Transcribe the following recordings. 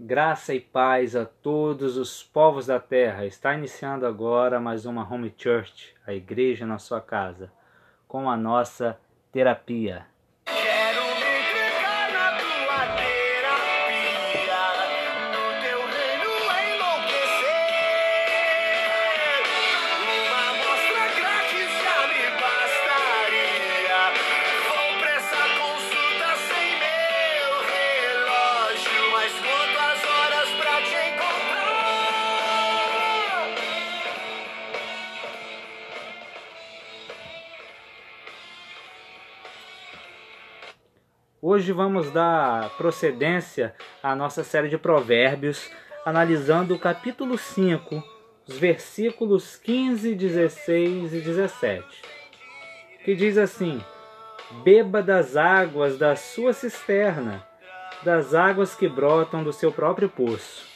Graça e paz a todos os povos da terra. Está iniciando agora mais uma Home Church, a igreja na sua casa, com a nossa terapia. Hoje vamos dar procedência à nossa série de provérbios, analisando o capítulo 5, os versículos 15, 16 e 17, que diz assim: Beba das águas da sua cisterna, das águas que brotam do seu próprio poço.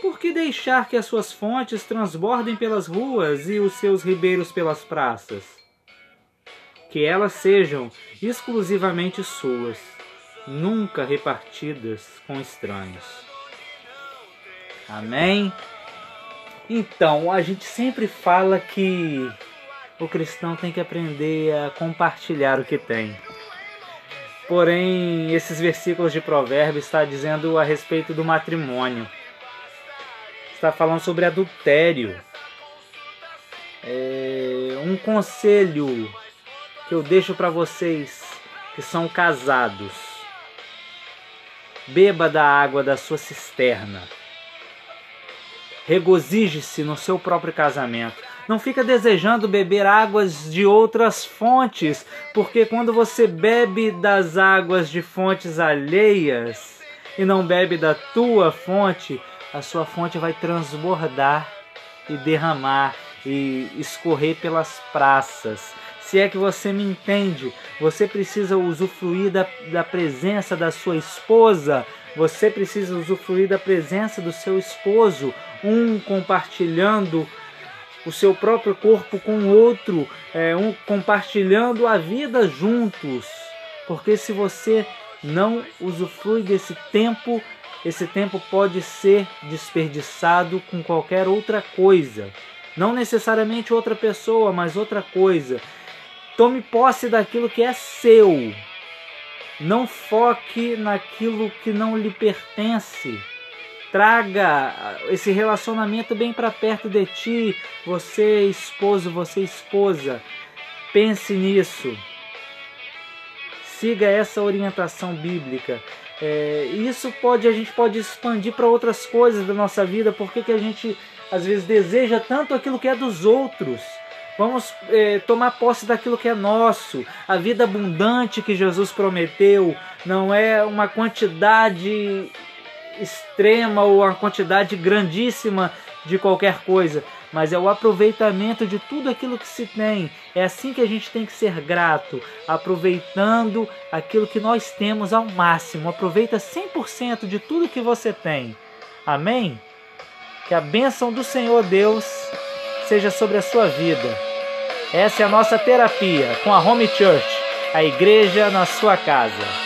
Por que deixar que as suas fontes transbordem pelas ruas e os seus ribeiros pelas praças? Que elas sejam exclusivamente suas, nunca repartidas com estranhos. Amém? Então, a gente sempre fala que o cristão tem que aprender a compartilhar o que tem. Porém, esses versículos de Provérbios está dizendo a respeito do matrimônio. Está falando sobre adultério. É um conselho que eu deixo para vocês que são casados. Beba da água da sua cisterna. Regozije-se no seu próprio casamento. Não fica desejando beber águas de outras fontes, porque quando você bebe das águas de fontes alheias e não bebe da tua fonte, a sua fonte vai transbordar e derramar e escorrer pelas praças. Se é que você me entende, você precisa usufruir da, da presença da sua esposa, você precisa usufruir da presença do seu esposo, um compartilhando o seu próprio corpo com o outro, é, um compartilhando a vida juntos. Porque se você não usufrui desse tempo, esse tempo pode ser desperdiçado com qualquer outra coisa. Não necessariamente outra pessoa, mas outra coisa. Tome posse daquilo que é seu. Não foque naquilo que não lhe pertence. Traga esse relacionamento bem para perto de ti, você esposo, você esposa. Pense nisso. Siga essa orientação bíblica. É, isso pode a gente pode expandir para outras coisas da nossa vida. Porque que a gente às vezes deseja tanto aquilo que é dos outros? Vamos é, tomar posse daquilo que é nosso. A vida abundante que Jesus prometeu não é uma quantidade extrema ou uma quantidade grandíssima de qualquer coisa, mas é o aproveitamento de tudo aquilo que se tem. É assim que a gente tem que ser grato, aproveitando aquilo que nós temos ao máximo. Aproveita 100% de tudo que você tem. Amém? Que a bênção do Senhor Deus seja sobre a sua vida. Essa é a nossa terapia com a Home Church, a igreja na sua casa.